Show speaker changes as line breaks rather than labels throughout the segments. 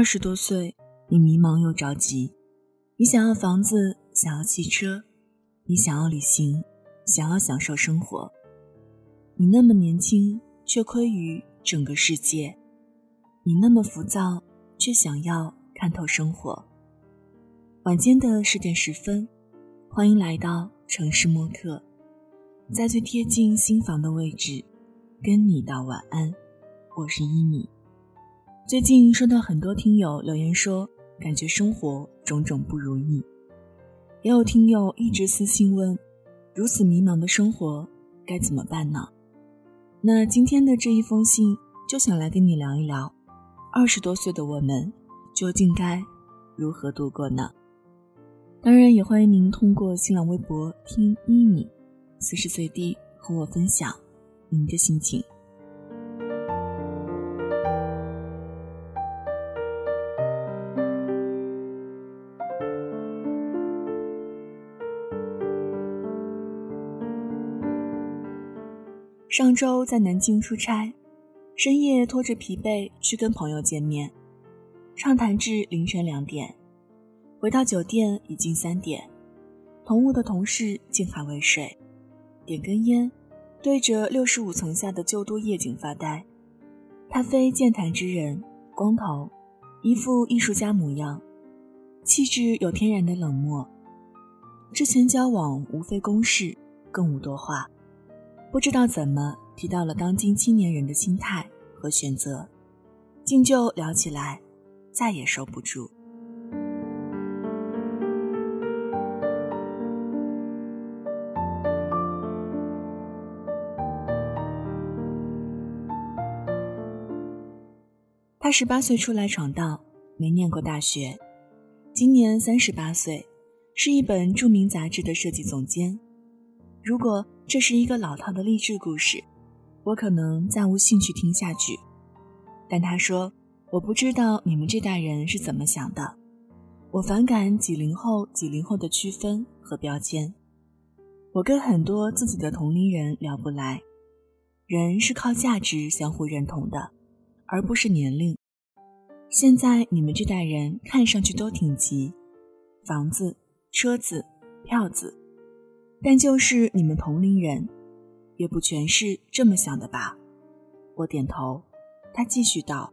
二十多岁，你迷茫又着急，你想要房子，想要汽车，你想要旅行，想要享受生活。你那么年轻，却亏于整个世界；你那么浮躁，却想要看透生活。晚间的十点十分，欢迎来到城市默客，在最贴近心房的位置，跟你道晚安。我是一米。最近收到很多听友留言说，感觉生活种种不如意，也有听友一直私信问，如此迷茫的生活该怎么办呢？那今天的这一封信就想来跟你聊一聊，二十多岁的我们究竟该如何度过呢？当然，也欢迎您通过新浪微博听一米，随时随地和我分享您的心情。上周在南京出差，深夜拖着疲惫去跟朋友见面，畅谈至凌晨两点，回到酒店已经三点。同屋的同事竟还未睡，点根烟，对着六十五层下的旧都夜景发呆。他非健谈之人，光头，一副艺术家模样，气质有天然的冷漠。之前交往无非公事，更无多话。不知道怎么提到了当今青年人的心态和选择，竟就聊起来，再也收不住。他十八岁出来闯荡，没念过大学，今年三十八岁，是一本著名杂志的设计总监。如果这是一个老套的励志故事，我可能再无兴趣听下去。但他说：“我不知道你们这代人是怎么想的，我反感几零后、几零后的区分和标签。我跟很多自己的同龄人聊不来。人是靠价值相互认同的，而不是年龄。现在你们这代人看上去都挺急，房子、车子、票子。”但就是你们同龄人，也不全是这么想的吧？我点头。他继续道：“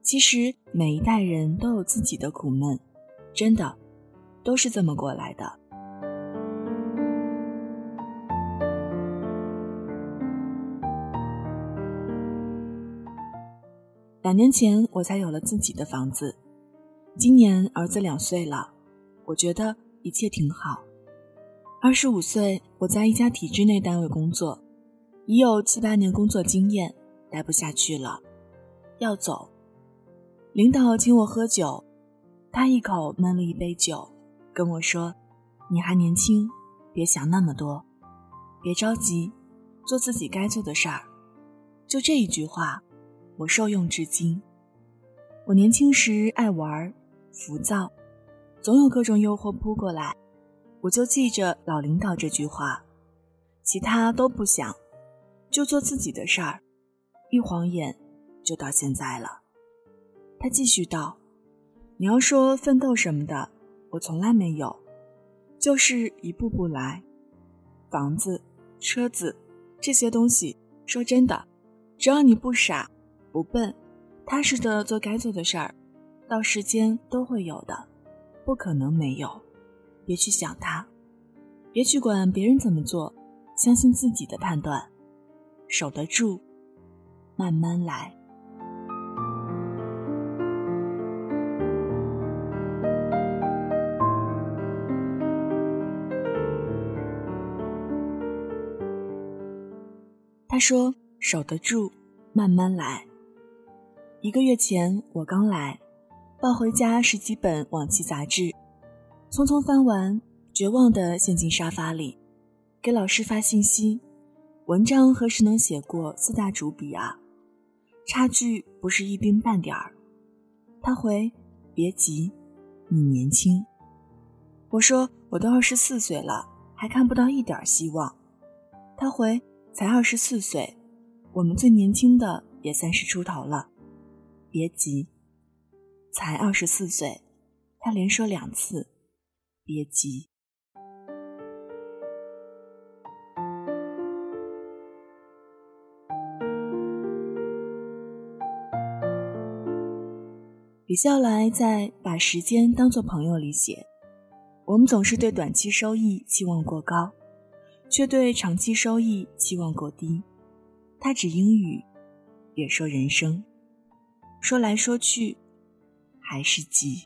其实每一代人都有自己的苦闷，真的，都是这么过来的。”两年前我才有了自己的房子，今年儿子两岁了，我觉得一切挺好。二十五岁，我在一家体制内单位工作，已有七八年工作经验，待不下去了，要走。领导请我喝酒，他一口闷了一杯酒，跟我说：“你还年轻，别想那么多，别着急，做自己该做的事儿。”就这一句话，我受用至今。我年轻时爱玩，浮躁，总有各种诱惑扑过来。我就记着老领导这句话，其他都不想，就做自己的事儿，一晃眼就到现在了。他继续道：“你要说奋斗什么的，我从来没有，就是一步步来。房子、车子这些东西，说真的，只要你不傻、不笨，踏实的做该做的事儿，到时间都会有的，不可能没有。”别去想他，别去管别人怎么做，相信自己的判断，守得住，慢慢来。他说：“守得住，慢慢来。”一个月前我刚来，抱回家十几本往期杂志。匆匆翻完，绝望地陷进沙发里，给老师发信息：“文章何时能写过四大主笔啊？差距不是一丁半点儿。”他回：“别急，你年轻。”我说：“我都二十四岁了，还看不到一点希望。”他回：“才二十四岁，我们最年轻的也三十出头了，别急。”才二十四岁，他连说两次，别急。李笑来在《把时间当作朋友》里写：“我们总是对短期收益期望过高，却对长期收益期望过低。”他指英语，也说人生，说来说去，还是急。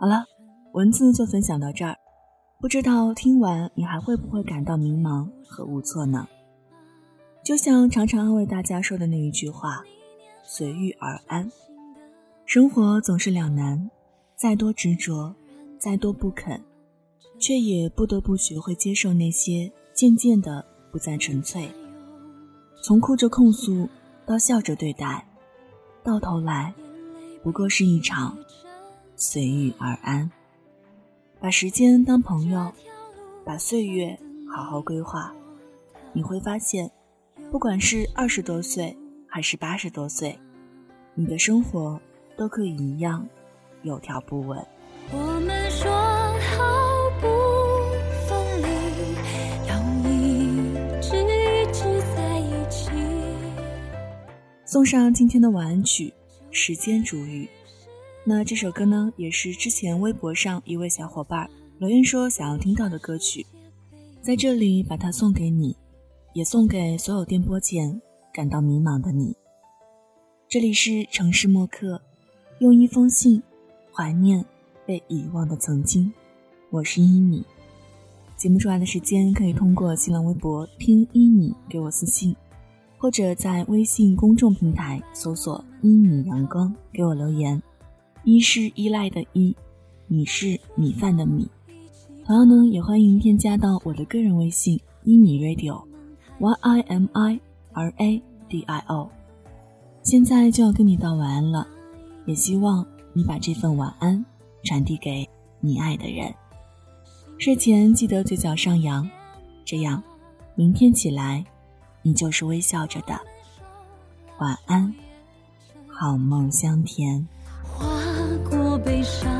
好了，文字就分享到这儿。不知道听完你还会不会感到迷茫和无措呢？就像常常安慰大家说的那一句话：“随遇而安。”生活总是两难，再多执着，再多不肯，却也不得不学会接受那些渐渐的不再纯粹。从哭着控诉到笑着对待，到头来，不过是一场。随遇而安，把时间当朋友，把岁月好好规划，你会发现，不管是二十多岁还是八十多岁，你的生活都可以一样有条不紊。我们说好不分离，要一直一直在一起。送上今天的晚安曲《时间煮雨》。那这首歌呢，也是之前微博上一位小伙伴留言说想要听到的歌曲，在这里把它送给你，也送给所有电波前感到迷茫的你。这里是城市默客，用一封信怀念被遗忘的曾经。我是一米，节目出来的时间可以通过新浪微博听一米给我私信，或者在微信公众平台搜索一米阳光给我留言。一是依赖的依，米是米饭的米。同样呢，也欢迎添加到我的个人微信一米 radio，y i m i r a d i o。现在就要跟你道晚安了，也希望你把这份晚安传递给你爱的人。睡前记得嘴角上扬，这样明天起来你就是微笑着的。晚安，好梦香甜。悲伤。